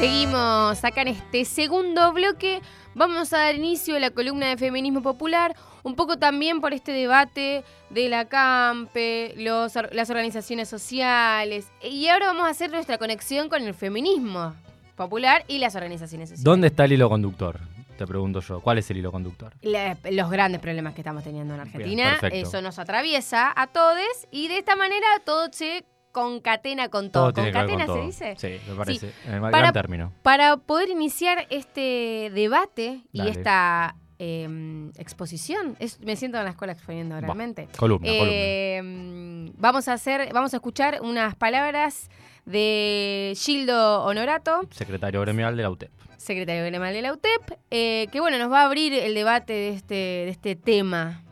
Seguimos acá en este segundo bloque. Vamos a dar inicio a la columna de feminismo popular, un poco también por este debate de la CAMPE, los, las organizaciones sociales. Y ahora vamos a hacer nuestra conexión con el feminismo popular y las organizaciones sociales. ¿Dónde está el hilo conductor? Te pregunto yo, ¿cuál es el hilo conductor? La- los grandes problemas que estamos teniendo en Argentina. Eso nos atraviesa a todos y de esta manera todo se concatena con todo. con ¿Concatena se dice? Sí, me parece. En el Para- gran término. Para poder iniciar este debate y esta eh, exposición, es- me siento en la escuela exponiendo realmente. Columna, columna. Eh, vamos a hacer, vamos a escuchar unas palabras de Gildo Honorato, Secretario gremial de la UTEP. secretario gremial de la UTEP, eh, que bueno, nos va a abrir el debate de este, de este tema.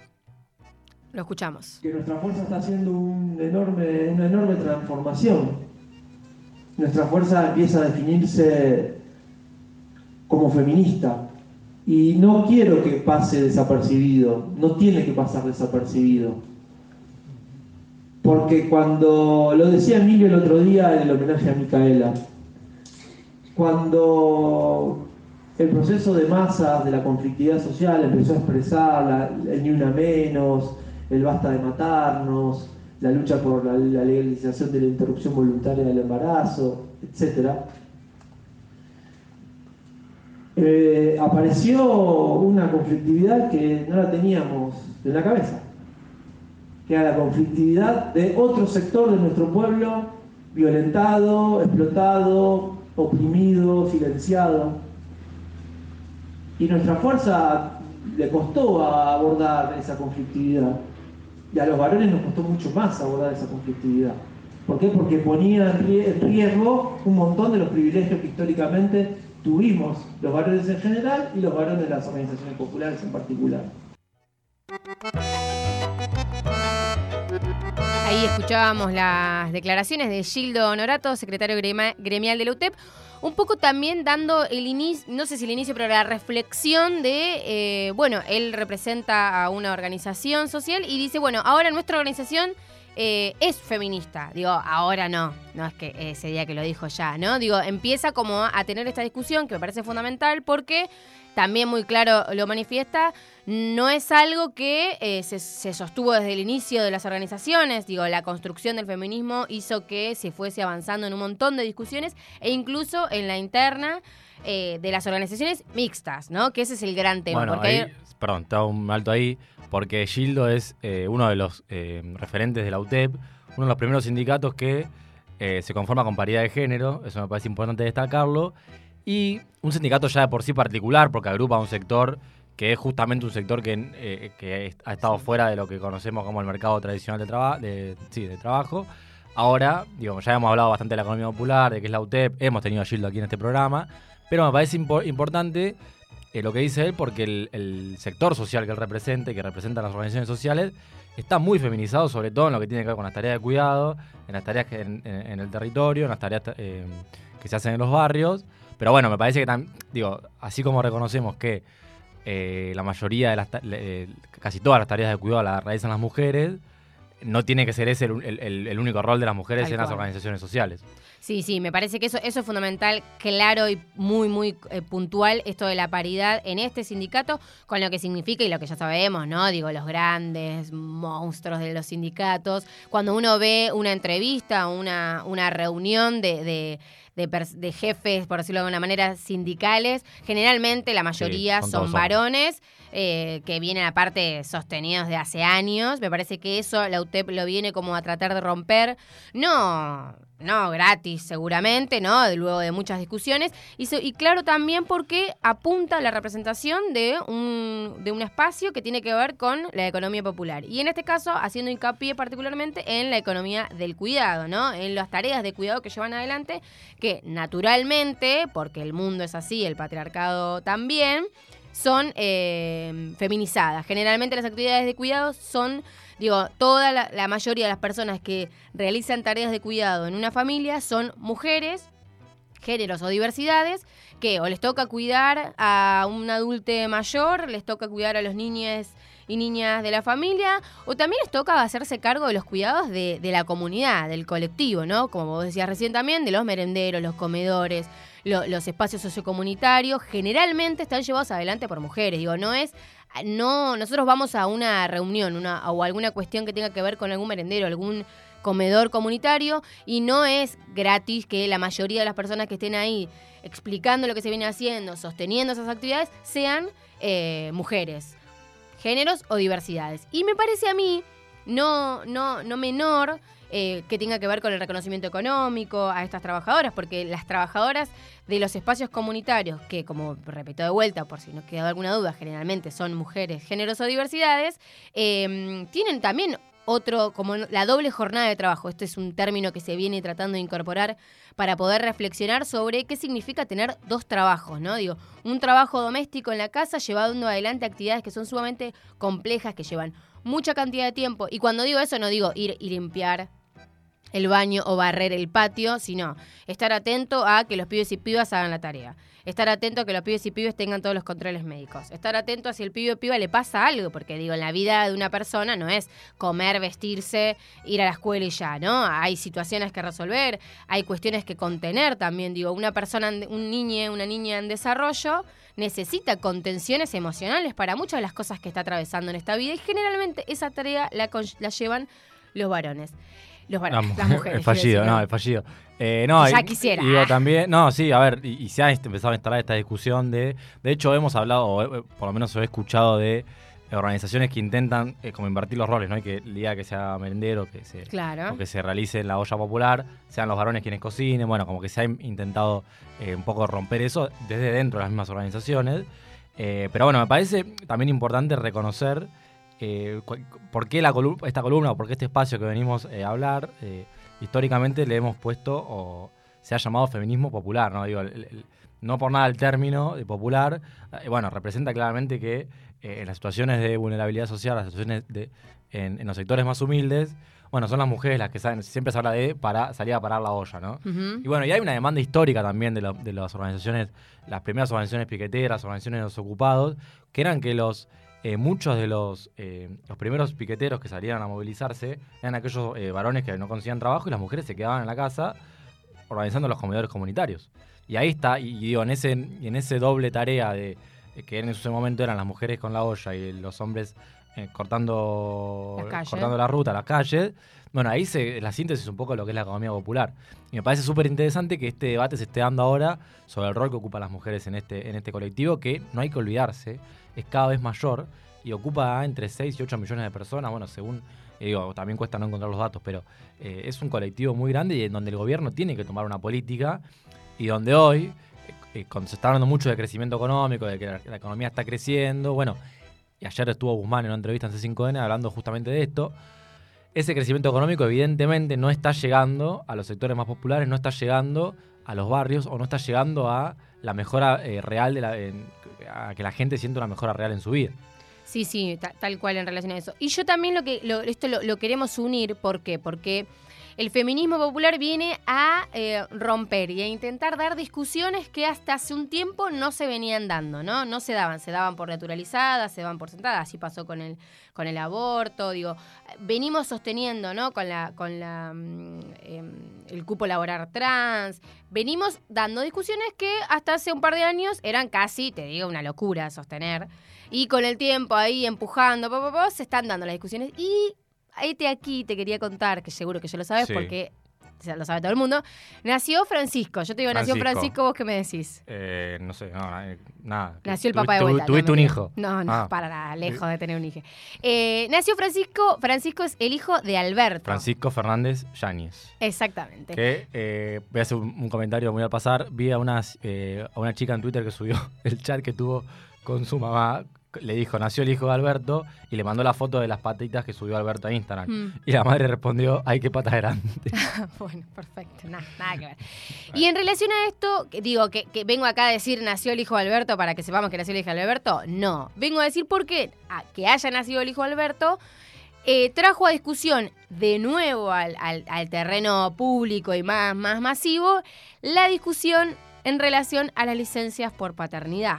Lo escuchamos. que nuestra fuerza está haciendo un enorme, una enorme transformación. Nuestra fuerza empieza a definirse como feminista y no quiero que pase desapercibido, no tiene que pasar desapercibido. Porque cuando, lo decía Emilio el otro día en el homenaje a Micaela, cuando el proceso de masas de la conflictividad social empezó a expresar la- ni una menos, el basta de matarnos, la lucha por la, legalización de la interrupción voluntaria del embarazo, etc. eh, apareció una conflictividad que no la teníamos en la cabeza, que era la conflictividad de otro sector de nuestro pueblo violentado, explotado, oprimido, silenciado. Y nuestra fuerza le costó abordar esa conflictividad. Y a los varones nos costó mucho más abordar esa conflictividad. ¿Por qué? Porque ponía en rie- en riesgo un montón de los privilegios que históricamente tuvimos los varones en general y los varones de las organizaciones populares en particular. Ahí escuchábamos las declaraciones de Gildo Honorato, secretario gremial de la UTEP, un poco también dando el inicio, no sé si el inicio, pero la reflexión de, eh, bueno, él representa a una organización social y dice, bueno, ahora nuestra organización eh, es feminista. Digo, ahora no, no es que ese día que lo dijo ya, ¿no? Digo, empieza como a tener esta discusión que me parece fundamental porque también muy claro lo manifiesta, no es algo que eh, se, se sostuvo desde el inicio de las organizaciones. Digo, la construcción del feminismo hizo que se fuese avanzando en un montón de discusiones e incluso en la interna eh, de las organizaciones mixtas, ¿no? Que ese es el gran tema. Bueno, porque ahí, hay- perdón, está un alto ahí, porque Gildo es eh, uno de los referentes de la UTEP, uno de los primeros sindicatos que se conforma con paridad de género, eso me parece importante destacarlo, y un sindicato ya de por sí particular, porque agrupa a un sector que es justamente un sector que, eh, que ha estado fuera de lo que conocemos como el mercado tradicional de, traba- de, sí, de trabajo. Ahora, digo, ya hemos hablado bastante de la economía popular, de que es la UTEP, hemos tenido a Gildo aquí en este programa, pero me parece impo- importante eh, lo que dice él, porque el, el sector social que él representa y que representa las organizaciones sociales está muy feminizado, sobre todo en lo que tiene que ver con las tareas de cuidado, en las tareas que en, en- en el territorio, en las tareas eh, que se hacen en los barrios. Pero bueno, me parece que, digo, así como reconocemos que eh, la mayoría de las, eh, casi todas las tareas de cuidado las realizan las mujeres, no tiene que ser ese el, el- el- el único rol de las mujeres Tal en las organizaciones sociales. Sí, sí, me parece que eso, eso es fundamental, claro y muy, muy eh, puntual, esto de la paridad en este sindicato, con lo que significa y lo que ya sabemos, ¿no? Digo, los grandes monstruos de los sindicatos. Cuando uno ve una entrevista, una, una reunión de, de, de de jefes, por decirlo de alguna manera, sindicales, generalmente la mayoría son varones. eh, que vienen aparte sostenidos de hace años. Me parece que eso la UTEP lo viene como a tratar de romper. No, no gratis seguramente, ¿no? Luego de muchas discusiones. Y, y claro también porque apunta a la representación de un, de un espacio que tiene que ver con la economía popular. Y en este caso haciendo hincapié particularmente en la economía del cuidado, ¿no? En las tareas de cuidado que llevan adelante, que naturalmente, porque el mundo es así, el patriarcado también, son eh, feminizadas. Generalmente las actividades de cuidado son, digo, toda la, la mayoría de las personas que realizan tareas de cuidado en una familia son mujeres, géneros o diversidades, que o les toca cuidar a un adulte mayor, les toca cuidar a los niños y niñas de la familia, o también les toca hacerse cargo de los cuidados de, la comunidad, del colectivo, ¿no? Como vos decías recién también, de los merenderos, los comedores, lo- los espacios sociocomunitarios, generalmente están llevados adelante por mujeres. Digo, no es no, nosotros vamos a una reunión una, o alguna cuestión que tenga que ver con algún merendero, algún comedor comunitario y no es gratis que la mayoría de las personas que estén ahí explicando lo que se viene haciendo, sosteniendo esas actividades, sean eh, mujeres, géneros o diversidades. Y me parece a mí no, no, no menor eh, que tenga que ver con el reconocimiento económico a estas trabajadoras, porque las trabajadoras de los espacios comunitarios, que como repito de vuelta, por si no queda alguna duda, generalmente son mujeres, géneros o diversidades, eh, tienen también otro, como la doble jornada de trabajo. Este es un término que se viene tratando de incorporar para poder reflexionar sobre qué significa tener dos trabajos, ¿no? Digo, un trabajo doméstico en la casa llevando adelante actividades que son sumamente complejas, que llevan mucha cantidad de tiempo. Y cuando digo eso, no digo ir y limpiar el baño o barrer el patio, sino estar atento a que los pibes y pibas hagan la tarea. Estar atento a que los pibes y pibes tengan todos los controles médicos. Estar atento a si el pibe o piba le pasa algo, porque digo, en la vida de una persona no es comer, vestirse, ir a la escuela y ya, ¿no? Hay situaciones que resolver, hay cuestiones que contener también. Digo, una persona, un niño, una niña en desarrollo necesita contenciones emocionales para muchas de las cosas que está atravesando en esta vida y generalmente esa tarea la llevan los varones. Los varones, las mujeres. Es fallido, no, es fallido. Eh, no, Ya y- quisiera. y Digo, también, no, sí, a ver, y, y se ha empezado a instalar esta discusión de. De hecho, hemos hablado, o eh, por lo menos he escuchado de eh, organizaciones que intentan eh, como invertir los roles, ¿no? Y que el día que sea merendero, que se, Claro. o que se realice en la olla popular, sean los varones quienes cocinen, bueno, como que se ha in- intentado eh, un poco romper eso desde dentro de las mismas organizaciones. Eh, pero bueno, me parece también importante reconocer eh, por qué la esta columna o por qué este espacio que venimos eh, a hablar, eh, históricamente le hemos puesto o se ha llamado feminismo popular, ¿no? Digo, el- el- no por nada el término de popular, bueno, representa claramente que en las situaciones de vulnerabilidad social, las situaciones de, en, en los sectores más humildes, bueno, son las mujeres las que saben, siempre se habla de para, salir a parar la olla, ¿no? Y bueno, y hay una demanda histórica también de, lo- de las organizaciones, las primeras organizaciones piqueteras, organizaciones de los ocupados, que eran que los eh, muchos de los, eh, los primeros piqueteros que salían a movilizarse eran aquellos eh, varones que no conseguían trabajo y las mujeres se quedaban en la casa organizando los comedores comunitarios. Y ahí está, y, y en ese, en ese doble tarea de que en ese momento eran las mujeres con la olla y los hombres eh, cortando, calles. cortando la ruta, las calles, bueno, ahí se, la síntesis un poco de lo que es la economía popular. Y me parece súper interesante que este debate se esté dando ahora sobre el rol que ocupan las mujeres en este, en este colectivo, que no hay que olvidarse, es cada vez mayor y ocupa entre 6 y 8 millones de personas, bueno, según, eh, digo, también cuesta no encontrar los datos, pero eh, es un colectivo muy grande y en donde el gobierno tiene que tomar una política y donde hoy, eh, cuando se está hablando mucho de crecimiento económico, de que la, la economía está creciendo, bueno, y ayer estuvo Guzmán en una entrevista en C5N hablando justamente de esto, ese crecimiento económico evidentemente no está llegando a los sectores más populares, no está llegando a los barrios o no está llegando a la mejora eh, real, de la, a que la gente sienta una mejora real en su vida. Sí, sí, ta- tal cual en relación a eso. Y yo también lo que esto lo queremos unir, ¿por qué? Porque el feminismo popular viene a eh, romper y a intentar dar discusiones que hasta hace un tiempo no se venían dando, ¿no? No se daban, se daban por naturalizadas, se daban por sentadas, así pasó con el, con el aborto, digo, venimos sosteniendo, ¿no? Con la, con la mm, em, el cupo laboral trans, venimos dando discusiones que hasta hace un par de años eran casi, te digo, una locura sostener. Y con el tiempo ahí empujando, pa, pa, pa, se están dando las discusiones. Y este aquí te quería contar, que seguro que ya lo sabes Sí. porque lo sabe todo el mundo. Nació Francisco. Yo te digo, nació Francisco. ¿vos qué me decís? Eh, no sé, no, eh, nada. Nació el papá de vuelta. ¿Tuviste no, un hijo? No, no, Ah. para nada, lejos de tener un hijo. Eh, nació Francisco. Francisco es el hijo de Alberto. Francisco Fernández Yáñez. Exactamente. Que eh, voy a hacer un, un comentario muy al pasar. Vi a, unas, a una chica en Twitter que subió el chat que tuvo con su mamá. Le dijo, nació el hijo de Alberto y le mandó la foto de las patitas que subió Alberto a Instagram. Mm. Y la madre respondió, ay, qué patas grandes. bueno, perfecto, nada, nada que ver. Y en relación a esto, digo que, que vengo acá a decir nació el hijo de Alberto para que sepamos que nació el hijo de Alberto, no. Vengo a decir por qué a que haya nacido el hijo de Alberto eh, trajo a discusión de nuevo al, al- al terreno público y más, más masivo la discusión en relación a las licencias por paternidad.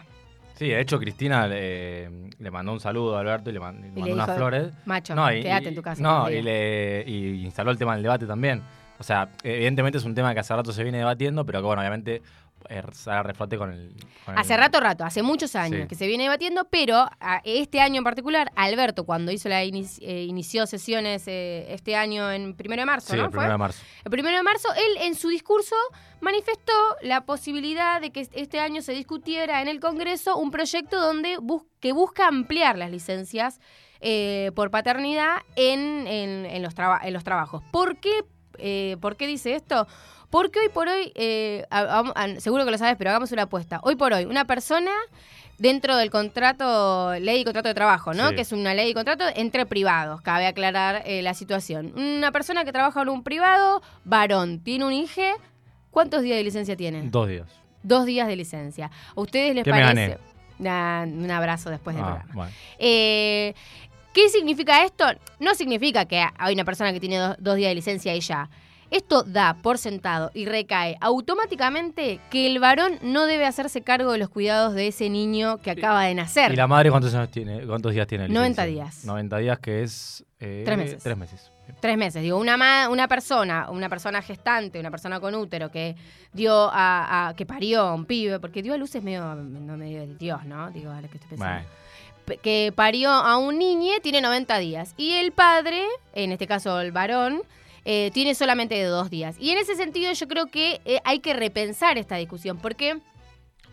Sí, de hecho Cristina le, le mandó un saludo a Alberto y le, mandó le unas flores. Macho, y- quédate en tu casa. No, y, le, y instaló el tema del debate también. O sea, evidentemente es un tema que hace rato se viene debatiendo, pero que bueno, obviamente eh, se haga reflote con el... con Hace el- rato, rato, hace muchos años Sí. que se viene debatiendo, pero a- este año en particular, Alberto, cuando hizo la inici- eh, inició sesiones eh, este año en primero de marzo, Sí, ¿no? el primero ¿Fue? de marzo. El primero de marzo, él en su discurso manifestó la posibilidad de que este año se discutiera en el Congreso un proyecto donde bus- que busca ampliar las licencias eh, por paternidad en, en- en los en los trabajos. ¿Por qué, ¿Por qué dice esto? Porque hoy por hoy, eh, ha- ha- seguro que lo sabes, pero hagamos una apuesta. Hoy por hoy, una persona dentro del contrato, ley y contrato de trabajo, ¿no? Sí. Que es una ley y contrato entre privados, cabe aclarar eh, la situación. Una persona que trabaja en un privado, varón, tiene un IGE, ¿cuántos días de licencia tiene? Dos días. Dos días de licencia. ¿A ustedes les ¿Qué me parece? gané? Nah, un abrazo después del Ah, programa. bueno. Eh, ¿Qué significa esto? No significa que hay una persona que tiene dos, dos días de licencia y ya. Esto da por sentado y recae automáticamente que el varón no debe hacerse cargo de los cuidados de ese niño que acaba de nacer. ¿Y la madre cuántos años tiene? ¿Cuántos días tiene? de 90 licencia? días. 90 días que es... eh, Tres meses. Tres meses. Tres meses. Digo, una, ma- una persona, una persona gestante, una persona con útero que dio a, a- que parió a un pibe, porque dio a luz es medio, no medio de Dios, ¿no? Digo, ahora que estoy pensando. Bueno. Que parió a un niño tiene 90 días. Y el padre, en este caso el varón, eh, tiene solamente de dos días. Y en ese sentido yo creo que eh, hay que repensar esta discusión, porque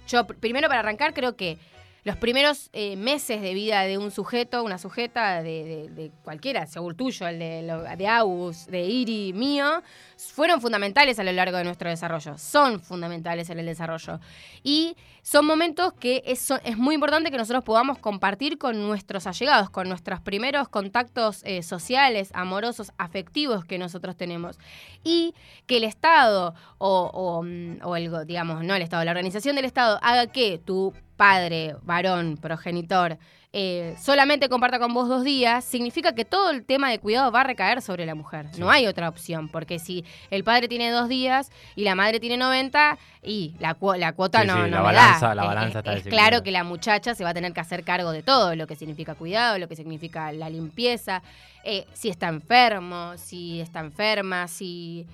yo, pr- primero para arrancar, creo que los primeros eh, meses de vida de un sujeto, una sujeta, de, de- de cualquiera, según tuyo, el de, de de Iri, mío, fueron fundamentales a lo largo de nuestro desarrollo. Son fundamentales en el desarrollo. Y son momentos que es, muy importante que nosotros podamos compartir con nuestros allegados, con nuestros primeros contactos eh, sociales, amorosos, afectivos que nosotros tenemos. Y que el Estado o, o, mm, o el, digamos, no el Estado, la organización del Estado haga que tu padre, varón, progenitor, eh, solamente comparta con vos dos días, significa que todo el tema de cuidado va a recaer sobre la mujer. Sí. No hay otra opción, porque si el padre tiene dos días y la madre tiene 90, y la, cuo- la cuota Sí, no, sí, no la me balanza- da. la Es- balanza es, está es claro que la muchacha se va a tener que hacer cargo de todo, lo que significa cuidado, lo que significa la limpieza, eh, si está enfermo, si está enferma, si...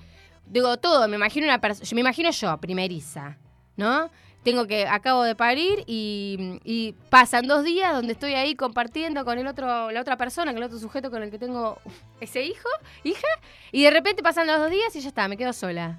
Digo, todo, me imagino una persona, me imagino yo, primeriza, ¿no? Tengo que, acabo de parir y, y pasan dos días donde estoy ahí compartiendo con el otro, la otra persona, con el otro sujeto con el que tengo ese hijo, hija, y de repente pasan los dos días y ya está, me quedo sola.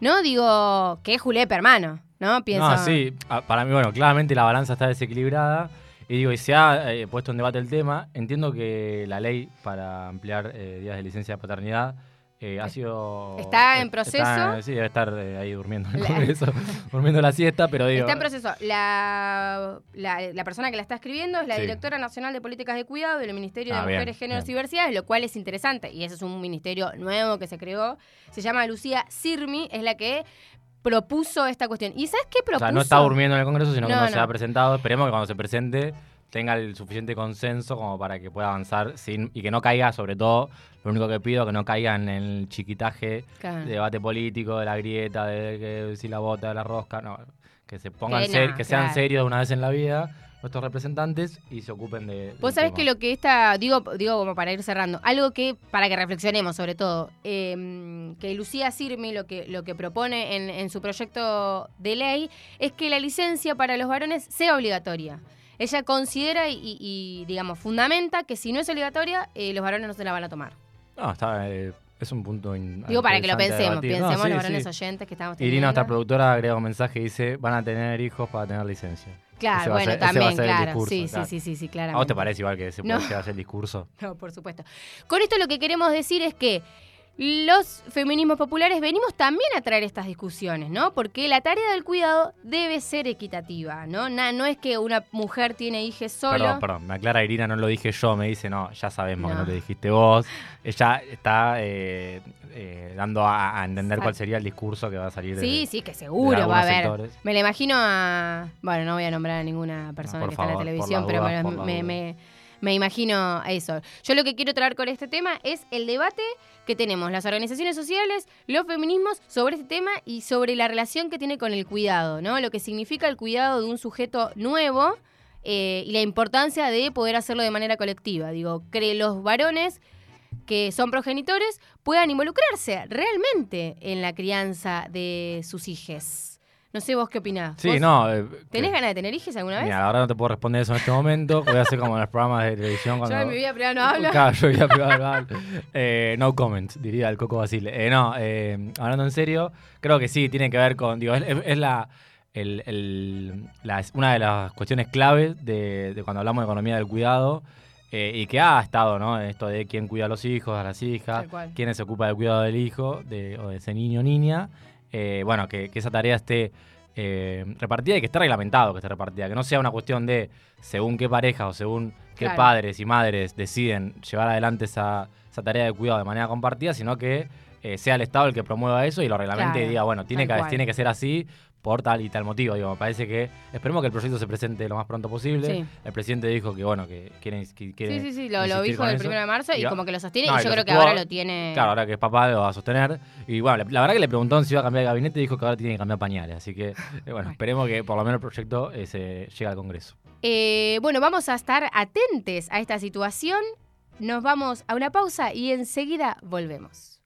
¿No? Digo, que es hermano, ¿no? Pienso. No, sí, para mí, bueno, claramente la balanza está desequilibrada. Y digo, y se ha eh, puesto en debate el tema. Entiendo que la ley para ampliar eh, días de licencia de paternidad eh, ha sido. Está eh, en proceso. está- sí, debe estar eh, ahí durmiendo en el Congreso, durmiendo la siesta, pero digo. Está en proceso. La, la, la persona que la está escribiendo es la Sí. directora nacional de políticas de cuidado del Ministerio Ah, de bien, Mujeres, Géneros bien. y Diversidades, lo cual es interesante. Y ese es un ministerio nuevo que se creó. Se llama Lucía Sirmi, es la que propuso esta cuestión. ¿Y sabes qué O propuso? sea, no está durmiendo en el Congreso, sino que No, no, se ha presentado. Esperemos que cuando se presente tenga el suficiente consenso como para que pueda avanzar sin y que no caiga, sobre todo, lo único que pido, que no caiga en el chiquitaje Claro. de debate político, de la grieta, de que si la bota, de la rosca, no. Que se pongan, ser- que sean claro. serios de una vez en la vida nuestros representantes y se ocupen de. Vos sabés tema. que lo que está, digo, digo como para ir cerrando, algo que para que reflexionemos sobre todo, eh, que Lucía Sirmi lo que, lo que propone en, en su proyecto de ley es que la licencia para los varones sea obligatoria. Ella considera y, y- y, digamos, fundamenta que si no es obligatoria, eh, los varones no se la van a tomar. No, está, eh, es un punto. in- Digo, para que lo pensemos. No, pensemos sí, los varones sí. oyentes que estamos Irina, teniendo. nuestra productora, agrega un mensaje y dice: van a tener hijos para tener licencia. Claro, Ese a bueno, ser- a también, claro. discurso, sí, claro. sí, sí, sí, sí, ¿A claramente. vos te parece igual que se puede No. a hacer el discurso? No, por supuesto. Con esto lo que queremos decir es que los feminismos populares venimos también a traer estas discusiones, ¿no? Porque la tarea del cuidado debe ser equitativa, ¿no? Na- no es que una mujer tiene hijos solo. Perdón, perdón, me aclara Irina, no lo dije yo, me dice, no, ya sabemos No. que no lo dijiste vos. Ella está eh, eh, dando a, a entender Exacto. cuál sería el discurso que va a salir de- Sí, sí, que seguro va a haber. sectores. Me la imagino a. Bueno, no voy a nombrar a ninguna persona que está en la televisión, las pero dudas, me, me. Me- imagino eso. Yo lo que quiero traer con este tema es el debate que tenemos las organizaciones sociales, los feminismos sobre este tema y sobre la relación que tiene con el cuidado, ¿no? Lo que significa el cuidado de un sujeto nuevo eh, y la importancia de poder hacerlo de manera colectiva. Digo, que los varones que son progenitores puedan involucrarse realmente en la crianza de sus hijos. No sé vos qué opinás. Sí, no. Eh, ¿Tenés ganas de tener hijos alguna vez? Mira, ahora no te puedo responder eso en este momento. Voy a hacer como en los programas de televisión. Cuando... Yo en mi vida privada no hablo. Claro, yo en mi vida privada no hablo. Eh, no comment, diría el Coco Basile. Eh, no, eh, hablando en serio, creo que sí, tiene que ver con. Digo, es, es la, el, el, la, una de las cuestiones claves de, de cuando hablamos de economía del cuidado. Eh, y que ha estado, ¿no? Esto de quién cuida a los hijos, a las hijas, quién se ocupa del cuidado del hijo, de, o de ese niño o niña. Eh, bueno, que, esa tarea esté eh, repartida y que esté reglamentado que esté repartida. Que no sea una cuestión de según qué pareja o según qué Claro. padres y madres deciden llevar adelante esa, esa tarea de cuidado de manera compartida, sino que eh, sea el Estado el que promueva eso y lo reglamente Claro, y diga, bueno, tiene que, tiene que ser así por tal y tal motivo. Digo, me parece que esperemos que el proyecto se presente lo más pronto posible. Sí. El presidente dijo que, bueno, que quiere, que quiere Sí, sí, sí, lo, lo dijo el primero de marzo y Y- como que lo sostiene no, y yo creo que ahora lo tiene... Claro, ahora que es papá lo va a sostener. Y bueno, la verdad que le preguntó si iba a cambiar de gabinete y dijo que ahora tiene que cambiar pañales. Así que, eh, bueno, esperemos que por lo menos el proyecto eh, se llegue al Congreso. Eh, bueno, vamos a estar atentes a esta situación. Nos vamos a una pausa y enseguida volvemos.